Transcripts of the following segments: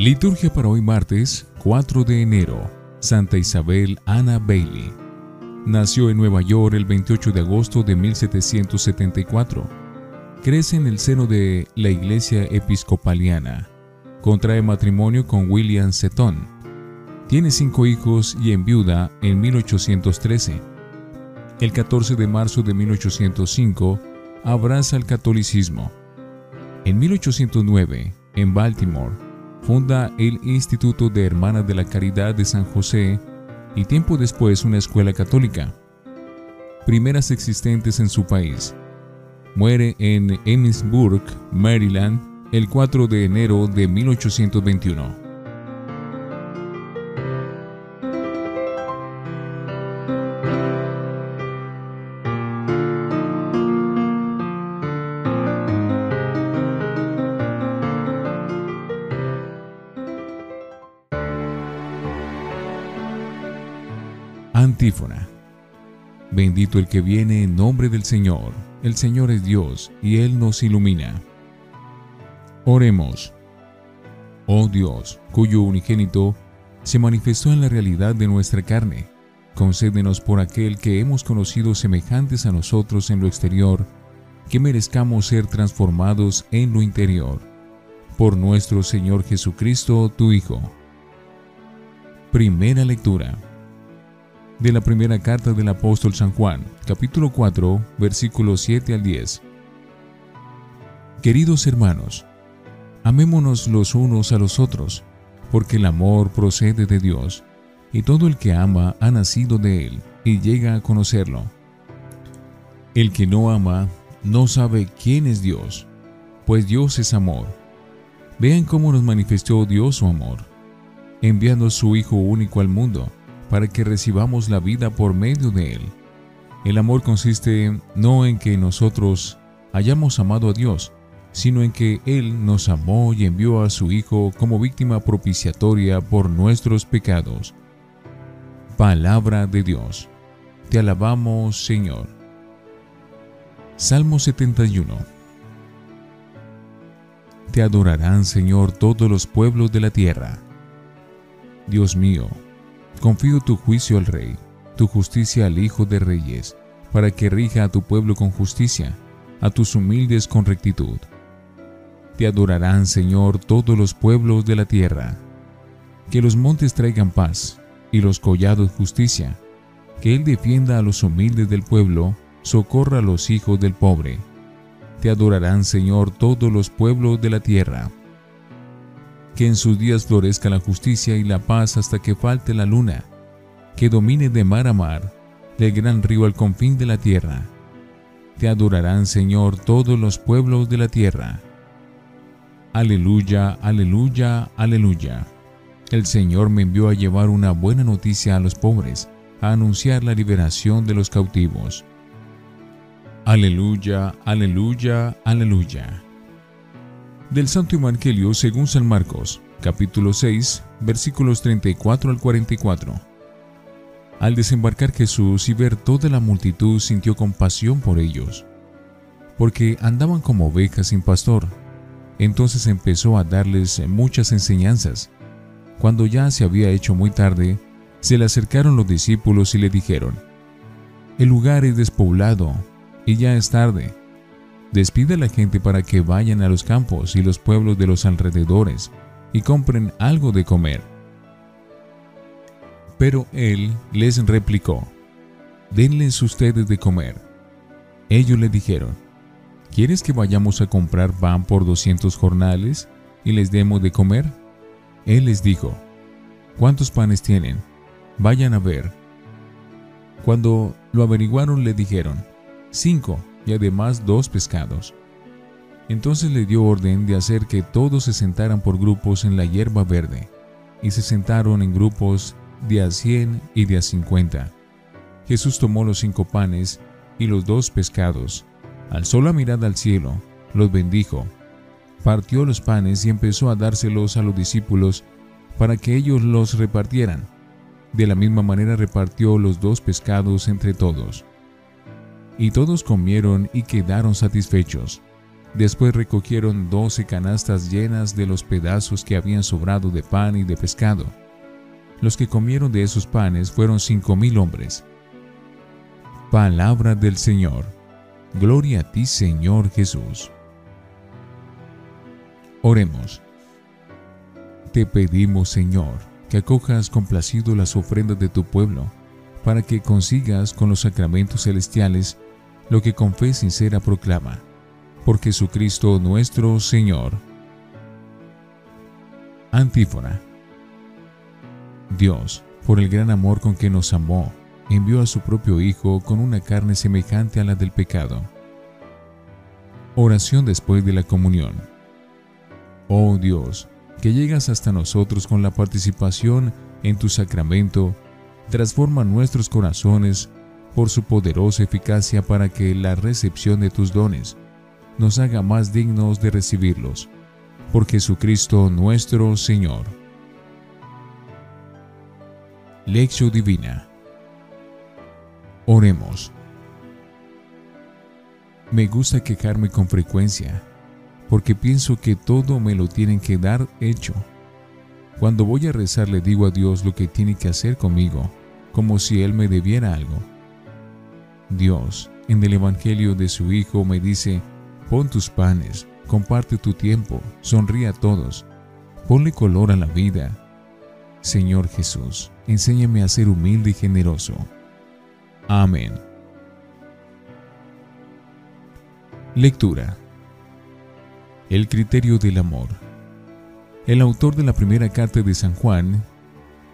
Liturgia para hoy martes 4 de enero. Santa Isabel Anna Bailey. Nació en Nueva York el 28 de agosto de 1774. Crece en el seno de la Iglesia Episcopaliana. Contrae matrimonio con William Seton. Tiene cinco hijos y enviuda en 1813. El 14 de marzo de 1805 abraza el catolicismo. En 1809, en Baltimore, funda el Instituto de Hermanas de la Caridad de San José y tiempo después una escuela católica, primeras existentes en su país. Muere en Emmitsburg, Maryland, el 4 de enero de 1821. Bendito el que viene en nombre del Señor. El Señor es Dios y Él nos ilumina. Oremos. Oh Dios, cuyo unigénito se manifestó en la realidad de nuestra carne, concédenos por aquel que hemos conocido semejantes a nosotros en lo exterior, que merezcamos ser transformados en lo interior. Por nuestro Señor Jesucristo, tu Hijo. Primera lectura de la primera carta del apóstol San Juan, capítulo 4, versículos 7 al 10. Queridos hermanos, amémonos los unos a los otros, porque el amor procede de Dios, y todo el que ama ha nacido de Él y llega a conocerlo. El que no ama no sabe quién es Dios, pues Dios es amor. Vean cómo nos manifestó Dios su amor, enviando su Hijo único al mundo, para que recibamos la vida por medio de Él. El amor consiste no en que nosotros hayamos amado a Dios, sino en que Él nos amó y envió a su Hijo como víctima propiciatoria por nuestros pecados. Palabra de Dios. Te alabamos, Señor. Salmo 71. Te adorarán, Señor, todos los pueblos de la tierra. Dios mío, Confío tu juicio al Rey, tu justicia al Hijo de Reyes, para que rija a tu pueblo con justicia, a tus humildes con rectitud. Te adorarán, Señor, todos los pueblos de la tierra. Que los montes traigan paz y los collados justicia. Que Él defienda a los humildes del pueblo, socorra a los hijos del pobre. Te adorarán, Señor, todos los pueblos de la tierra que en sus días florezca la justicia y la paz hasta que falte la luna, que domine de mar a mar, del gran río al confín de la tierra. Te adorarán, Señor, todos los pueblos de la tierra. Aleluya, aleluya, aleluya. El Señor me envió a llevar una buena noticia a los pobres, a anunciar la liberación de los cautivos. Aleluya, aleluya, aleluya del Santo Evangelio según San Marcos, capítulo 6, versículos 34 al 44. Al desembarcar Jesús y ver toda la multitud sintió compasión por ellos, porque andaban como ovejas sin pastor. Entonces empezó a darles muchas enseñanzas. Cuando ya se había hecho muy tarde, se le acercaron los discípulos y le dijeron, El lugar es despoblado y ya es tarde Despide a la gente para que vayan a los campos y los pueblos de los alrededores y compren algo de comer. Pero él les replicó, Denles ustedes de comer. Ellos le dijeron, ¿Quieres que vayamos a comprar pan por doscientos jornales y les demos de comer? Él les dijo, ¿Cuántos panes tienen? Vayan a ver. Cuando lo averiguaron le dijeron, Cinco y además dos pescados. Entonces le dio orden de hacer que todos se sentaran por grupos en la hierba verde, y se sentaron en grupos de a cien y de a cincuenta. Jesús tomó los cinco panes y los dos pescados, alzó la mirada al cielo, los bendijo, partió los panes y empezó a dárselos a los discípulos para que ellos los repartieran. De la misma manera repartió los dos pescados entre todos. Y todos comieron y quedaron satisfechos. Después recogieron doce canastas llenas de los pedazos que habían sobrado de pan y de pescado. Los que comieron de esos panes fueron cinco mil hombres. Palabra del Señor. Gloria a ti, Señor Jesús. Oremos. Te pedimos, Señor, que acojas complacido las ofrendas de tu pueblo, para que consigas con los sacramentos celestiales lo que con fe sincera proclama por Jesucristo nuestro Señor. Antífona. Dios, por el gran amor con que nos amó, envió a su propio Hijo con una carne semejante a la del pecado. Oración después de la comunión. Oh Dios, que llegas hasta nosotros con la participación en tu sacramento, transforma nuestros corazones por su poderosa eficacia para que la recepción de tus dones nos haga más dignos de recibirlos. Por Jesucristo nuestro Señor. Lección Divina. Oremos. Me gusta quejarme con frecuencia, porque pienso que todo me lo tienen que dar hecho. Cuando voy a rezar le digo a Dios lo que tiene que hacer conmigo, como si Él me debiera algo. Dios, en el Evangelio de su Hijo, me dice, Pon tus panes, comparte tu tiempo, sonríe a todos, ponle color a la vida. Señor Jesús, enséñame a ser humilde y generoso. Amén. Lectura. El criterio del amor. El autor de la primera carta de San Juan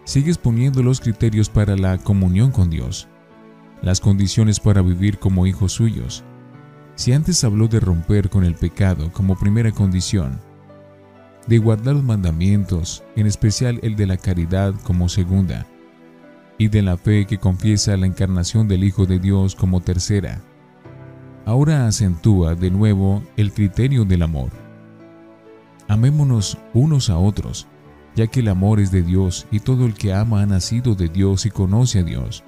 sigue exponiendo los criterios para la comunión con Dios, las condiciones para vivir como hijos suyos, si antes habló de romper con el pecado como primera condición, de guardar los mandamientos, en especial el de la caridad como segunda, y de la fe que confiesa la encarnación del Hijo de Dios como tercera, ahora acentúa de nuevo el criterio del amor. Amémonos unos a otros, ya que el amor es de Dios y todo el que ama ha nacido de Dios y conoce a Dios.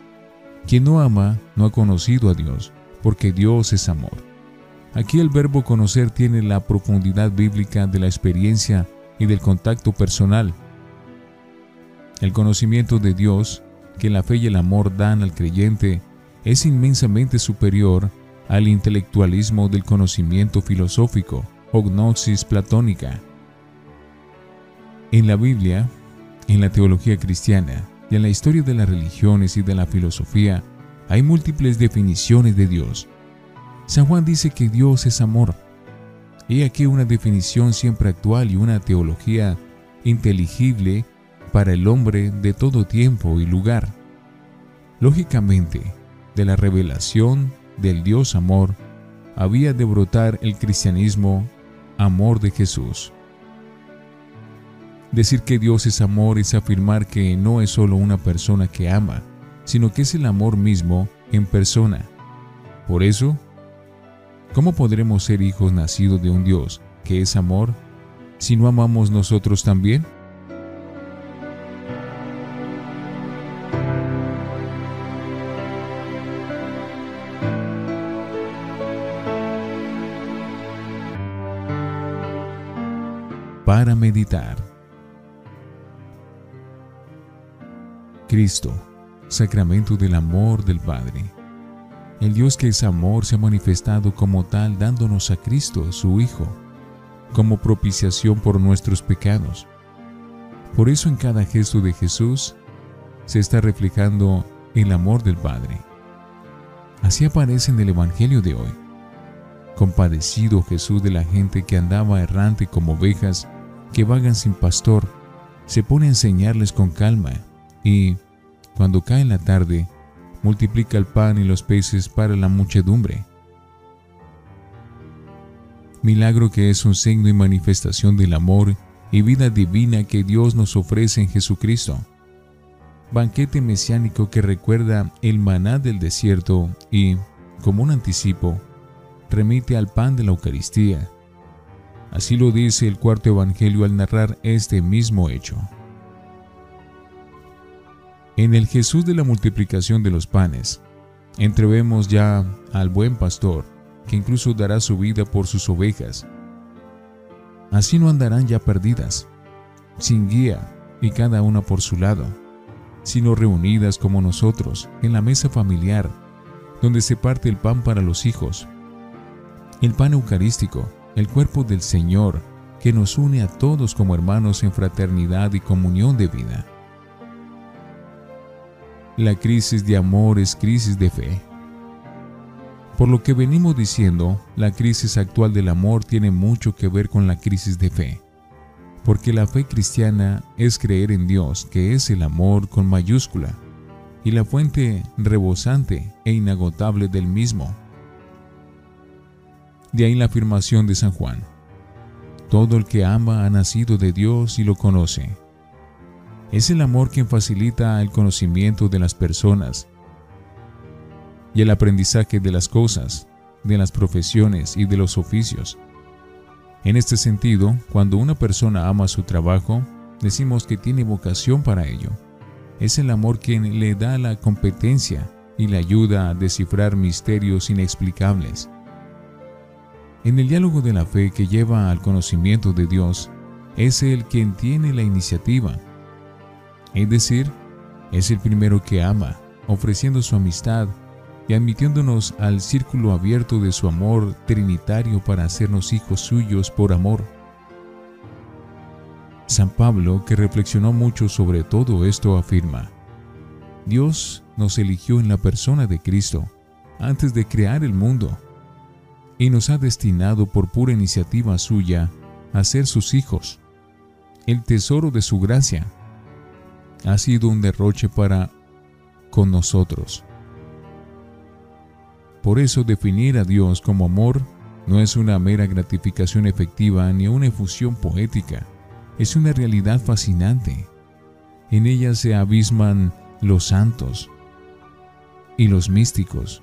Quien no ama no ha conocido a Dios, porque Dios es amor. Aquí el verbo conocer tiene la profundidad bíblica de la experiencia y del contacto personal. El conocimiento de Dios que la fe y el amor dan al creyente es inmensamente superior al intelectualismo del conocimiento filosófico o gnosis platónica. En la Biblia, en la teología cristiana y en la historia de las religiones y de la filosofía hay múltiples definiciones de Dios San Juan dice que Dios es amor. Y aquí una definición siempre actual y una teología inteligible para el hombre de todo tiempo y lugar. Lógicamente, de la revelación del Dios amor había de brotar el cristianismo amor de Jesús. Decir que Dios es amor es afirmar que no es solo una persona que ama, sino que es el amor mismo en persona. Por eso, ¿Cómo podremos ser hijos nacidos de un Dios que es amor si no amamos nosotros también? Para meditar. Cristo, sacramento del amor del Padre el Dios que es amor se ha manifestado como tal dándonos a Cristo, su Hijo, como propiciación por nuestros pecados. Por eso en cada gesto de Jesús se está reflejando el amor del Padre. Así aparece en el Evangelio de hoy. Compadecido Jesús de la gente que andaba errante como ovejas que vagan sin pastor, se pone a enseñarles con calma y, cuando cae la tarde, multiplica el pan y los peces para la muchedumbre. Milagro que es un signo y manifestación del amor y vida divina que Dios nos ofrece en Jesucristo. Banquete mesiánico que recuerda el maná del desierto y, como un anticipo, remite al pan de la Eucaristía. Así lo dice el cuarto Evangelio al narrar este mismo hecho. En el Jesús de la multiplicación de los panes, entrevemos ya al buen pastor que incluso dará su vida por sus ovejas. Así no andarán ya perdidas, sin guía y cada una por su lado, sino reunidas como nosotros en la mesa familiar, donde se parte el pan para los hijos, el pan eucarístico, el cuerpo del Señor, que nos une a todos como hermanos en fraternidad y comunión de vida. La crisis de amor es crisis de fe. Por lo que venimos diciendo, la crisis actual del amor tiene mucho que ver con la crisis de fe, porque la fe cristiana es creer en Dios, que es el amor con mayúscula, y la fuente rebosante e inagotable del mismo. De ahí la afirmación de San Juan. Todo el que ama ha nacido de Dios y lo conoce. Es el amor quien facilita el conocimiento de las personas y el aprendizaje de las cosas, de las profesiones y de los oficios. En este sentido, cuando una persona ama su trabajo, decimos que tiene vocación para ello. Es el amor quien le da la competencia y le ayuda a descifrar misterios inexplicables. En el diálogo de la fe que lleva al conocimiento de Dios, es Él quien tiene la iniciativa. Es decir, es el primero que ama, ofreciendo su amistad y admitiéndonos al círculo abierto de su amor trinitario para hacernos hijos suyos por amor. San Pablo, que reflexionó mucho sobre todo esto, afirma, Dios nos eligió en la persona de Cristo antes de crear el mundo y nos ha destinado por pura iniciativa suya a ser sus hijos. El tesoro de su gracia ha sido un derroche para con nosotros. Por eso definir a Dios como amor no es una mera gratificación efectiva ni una efusión poética, es una realidad fascinante. En ella se abisman los santos y los místicos,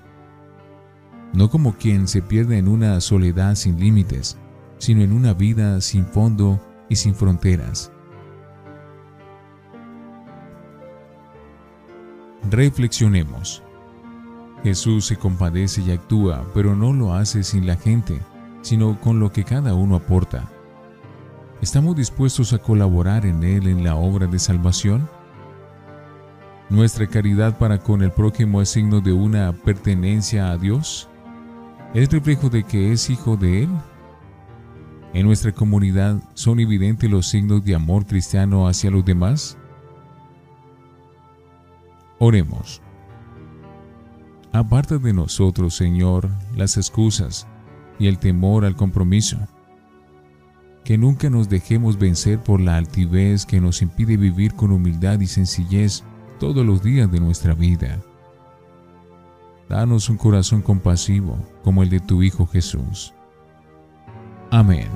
no como quien se pierde en una soledad sin límites, sino en una vida sin fondo y sin fronteras. Reflexionemos. Jesús se compadece y actúa, pero no lo hace sin la gente, sino con lo que cada uno aporta. ¿Estamos dispuestos a colaborar en Él en la obra de salvación? ¿Nuestra caridad para con el prójimo es signo de una pertenencia a Dios? ¿Es reflejo de que es hijo de Él? ¿En nuestra comunidad son evidentes los signos de amor cristiano hacia los demás? Oremos. Aparta de nosotros, Señor, las excusas y el temor al compromiso. Que nunca nos dejemos vencer por la altivez que nos impide vivir con humildad y sencillez todos los días de nuestra vida. Danos un corazón compasivo como el de tu Hijo Jesús. Amén.